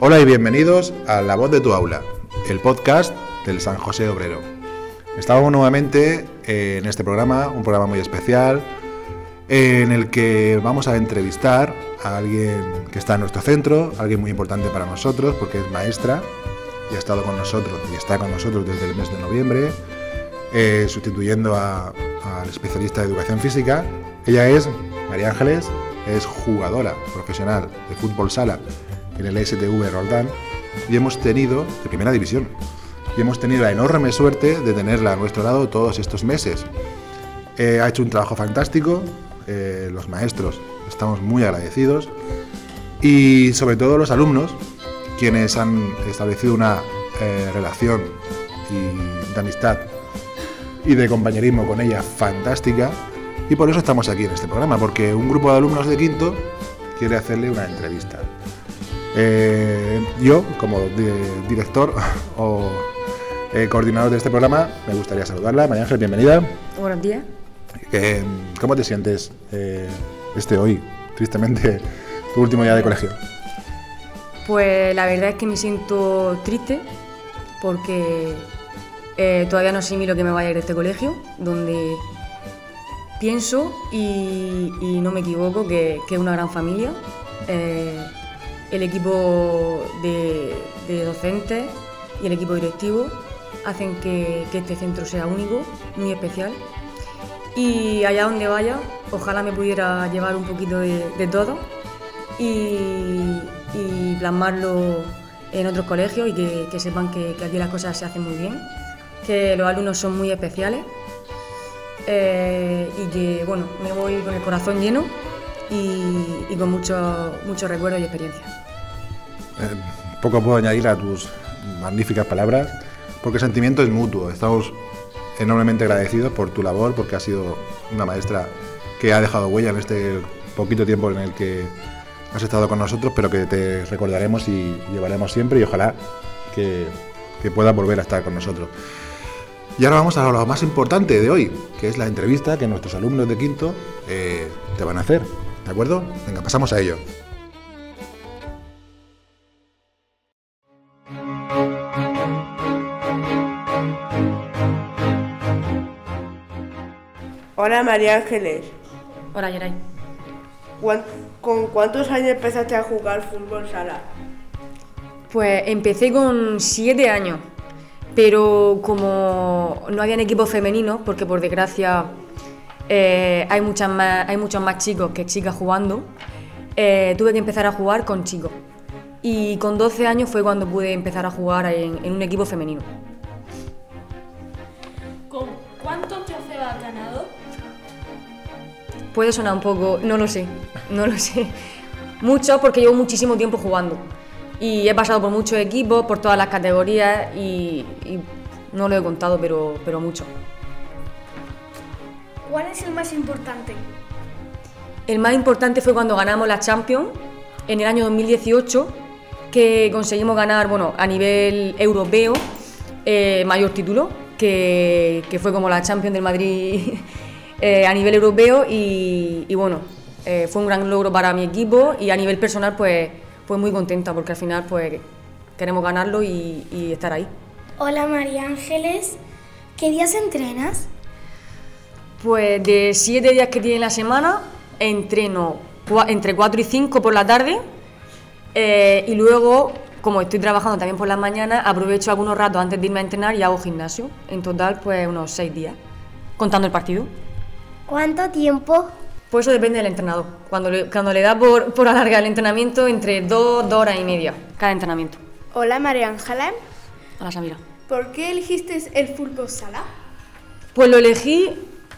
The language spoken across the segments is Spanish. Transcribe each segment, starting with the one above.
Hola y bienvenidos a La Voz de tu Aula, el podcast del San José Obrero. Estamos nuevamente en este programa, un programa muy especial, en el que vamos a entrevistar a alguien que está en nuestro centro, alguien muy importante para nosotros porque es maestra y ha estado con nosotros y está con nosotros desde el mes de noviembre, eh, sustituyendo a- al especialista de educación física. Ella es María Ángeles, es jugadora profesional de fútbol sala en el STV Roldán y hemos tenido, de primera división, y hemos tenido la enorme suerte de tenerla a nuestro lado todos estos meses. Eh, ha hecho un trabajo fantástico, eh, los maestros estamos muy agradecidos y sobre todo los alumnos, quienes han establecido una eh, relación y de amistad y de compañerismo con ella fantástica y por eso estamos aquí en este programa, porque un grupo de alumnos de quinto quiere hacerle una entrevista. Eh, yo, como di- director o eh, coordinador de este programa, me gustaría saludarla. María Ángel, bienvenida. Buenos días. Eh, ¿Cómo te sientes este hoy, tristemente, tu último día de colegio? Pues la verdad es que me siento triste porque eh, todavía no asimilo que me vaya a ir de este colegio, donde pienso y, no me equivoco que, es una gran familia. Eh, el equipo de, docentes y el equipo directivo hacen que, este centro sea único, muy especial. Y allá donde vaya, ojalá me pudiera llevar un poquito de, todo y, plasmarlo en otros colegios y que, sepan que aquí las cosas se hacen muy bien, que los alumnos son muy especiales eh, y que bueno, me voy con el corazón lleno y, con muchos muchos recuerdos y experiencias. Eh, poco puedo añadir a tus magníficas palabras, porque el sentimiento es mutuo. Estamos enormemente agradecidos por tu labor, porque has sido una maestra que ha dejado huella en este poquito tiempo en el que has estado con nosotros, pero que te recordaremos y llevaremos siempre y ojalá que, que puedas volver a estar con nosotros. Y ahora vamos a lo más importante de hoy, que es la entrevista que nuestros alumnos de quinto eh, te van a hacer. ¿De acuerdo? Venga, pasamos a ello. Hola María Ángeles. Hola, Geray. ¿Cuán- ¿Con cuántos años empezaste a jugar fútbol sala? Pues empecé con siete años, pero como no habían equipos femeninos, porque por desgracia eh, hay, muchas más, hay muchos más chicos que chicas jugando, eh, tuve que empezar a jugar con chicos. Y con 12 años fue cuando pude empezar a jugar en, en un equipo femenino. ¿Con cuántos trofeos has ganado? Puede sonar un poco, no lo sé, no lo sé. Mucho porque llevo muchísimo tiempo jugando. Y he pasado por muchos equipos, por todas las categorías y, y no lo he contado, pero, pero mucho. ¿Cuál es el más importante? El más importante fue cuando ganamos la Champions en el año 2018, que conseguimos ganar, bueno, a nivel europeo, eh, mayor título, que, que fue como la Champions del Madrid eh, a nivel europeo y, y bueno, eh, fue un gran logro para mi equipo y a nivel personal pues, pues muy contenta porque al final pues queremos ganarlo y, y estar ahí. Hola María Ángeles, ¿qué días entrenas? Pues de siete días que tiene la semana, entreno entre 4 y 5 por la tarde eh, y luego, como estoy trabajando también por las mañanas, aprovecho algunos ratos antes de irme a entrenar y hago gimnasio. En total, pues unos 6 días, contando el partido. ¿Cuánto tiempo? Pues eso depende del entrenador. Cuando le, cuando le da por, por alargar el entrenamiento, entre 2, 2 horas y media cada entrenamiento. Hola María Ángela. A la Samira. ¿Por qué elegiste el fútbol sala? Pues lo elegí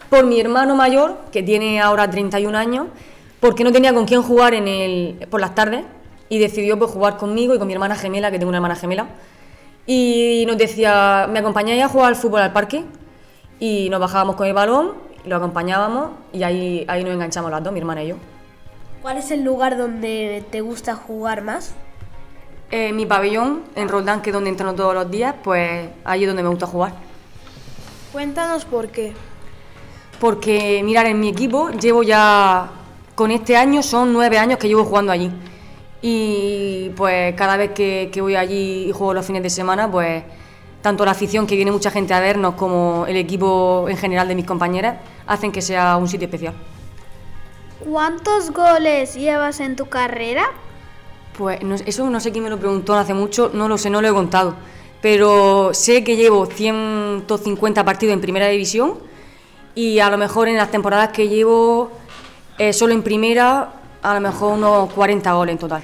por mi hermano mayor, que tiene ahora 31 años, porque no tenía con quién jugar en el, por las tardes y decidió pues, jugar conmigo y con mi hermana gemela, que tengo una hermana gemela. Y nos decía, ¿me acompañáis a jugar al fútbol al parque? Y nos bajábamos con el balón, lo acompañábamos y ahí, ahí nos enganchamos las dos, mi hermana y yo. ¿Cuál es el lugar donde te gusta jugar más? En mi pabellón, en Roldán, que es donde entreno todos los días, pues ahí es donde me gusta jugar. Cuéntanos por qué. porque mirar en mi equipo llevo ya con este año son nueve años que llevo jugando allí y pues cada vez que, que voy allí y juego los fines de semana pues tanto la afición que viene mucha gente a vernos como el equipo en general de mis compañeras hacen que sea un sitio especial. ¿Cuántos goles llevas en tu carrera? Pues no- eso no sé quién me lo preguntó hace mucho, no lo sé, no lo he contado. Pero sé que llevo 150 partidos en primera división y a lo mejor en las temporadas que llevo eh, solo en primera, a lo mejor unos 40 goles en total.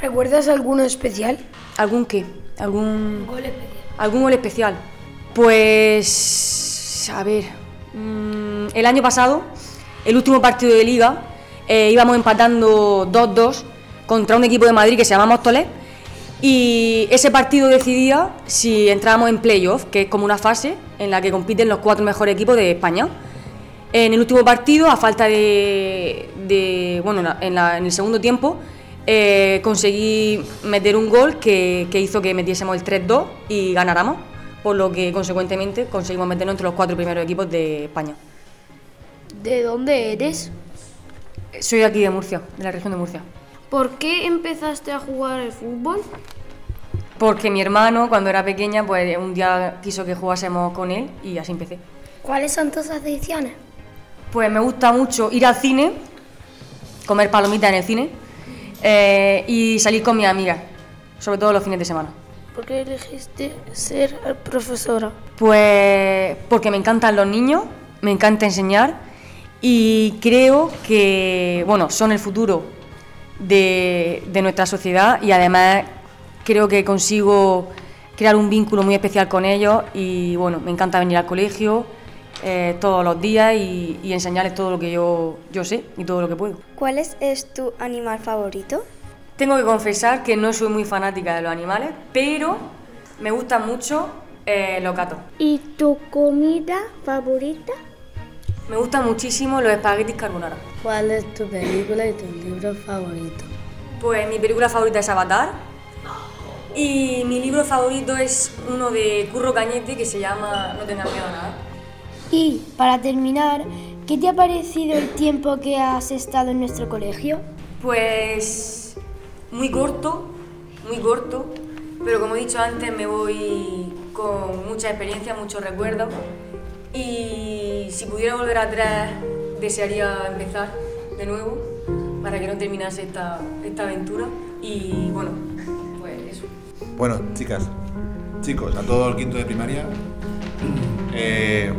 ¿Recuerdas alguno especial? ¿Algún qué? ¿Algún gol especial? ¿Algún gol especial? Pues. A ver. mm, el año pasado, el último partido de liga, eh, íbamos empatando 2-2 contra un equipo de Madrid que se llama Móstoles. Y ese partido decidía si entrábamos en playoff, que es como una fase en la que compiten los cuatro mejores equipos de España. En el último partido, a falta de. bueno, en el segundo tiempo, eh, conseguí meter un gol que, que hizo que metiésemos el 3-2 y ganáramos, por lo que consecuentemente conseguimos meternos entre los cuatro primeros equipos de España. ¿De dónde eres? Soy aquí de Murcia, de la región de Murcia. ¿Por qué empezaste a jugar al fútbol? Porque mi hermano, cuando era pequeña, pues un día quiso que jugásemos con él y así empecé. ¿Cuáles son tus aficiones? Pues me gusta mucho ir al cine, comer palomitas en el cine eh, y salir con mis amigas, sobre todo los fines de semana. ¿Por qué elegiste ser profesora? Pues porque me encantan los niños, me encanta enseñar y creo que, bueno, son el futuro de, de nuestra sociedad y además creo que consigo crear un vínculo muy especial con ellos y, bueno, me encanta venir al colegio eh, todos los días y, y enseñarles todo lo que yo, yo sé y todo lo que puedo. ¿Cuál es, es tu animal favorito? Tengo que confesar que no soy muy fanática de los animales, pero me gustan mucho eh, los gatos. ¿Y tu comida favorita? Me gustan muchísimo los espaguetis carbonara. ¿Cuál es tu película y tu libro favorito? Pues mi película favorita es Avatar. Y mi libro favorito es uno de Curro Cañete que se llama No tengas miedo a nada. Y para terminar, ¿qué te ha parecido el tiempo que has estado en nuestro colegio? Pues muy corto, muy corto, pero como he dicho antes me voy con mucha experiencia, muchos recuerdos y si pudiera volver atrás desearía empezar de nuevo para que no terminase esta, esta aventura y bueno, pues eso. Bueno, chicas, chicos, a todo el quinto de primaria, eh,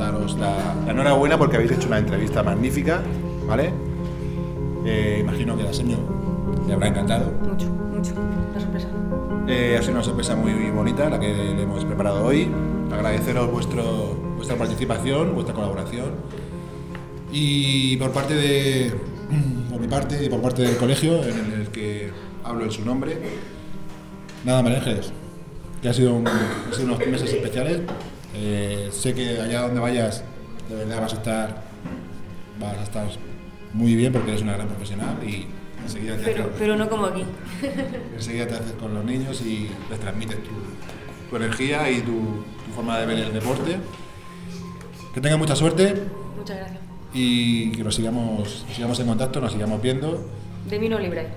daros la, la enhorabuena porque habéis hecho una entrevista magnífica, ¿vale? Eh, imagino que a Senio le habrá encantado. Mucho, mucho, la sorpresa. Eh, ha sido una sorpresa muy bonita la que le hemos preparado hoy. Agradeceros vuestro, vuestra participación, vuestra colaboración. Y por parte de, por mi parte y por parte del colegio en el que hablo en su nombre, nada, María Ángeles, que ha sido, un- ha sido unos meses especiales. Eh, sé que allá donde vayas, de verdad vas a estar, vas a estar muy bien porque eres una gran profesional y enseguida te Pero, haces- pero no como aquí. enseguida te haces con los niños y les transmites tu, tu energía y tu, tu forma de ver el deporte. Que tengan mucha suerte Muchas gracias. y que nos sigamos, sigamos en contacto, nos sigamos viendo. De mí no libráis.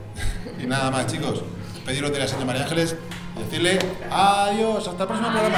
Y nada más, chicos. Pediros de la señora María Ángeles y decirle adiós, hasta el próximo programa.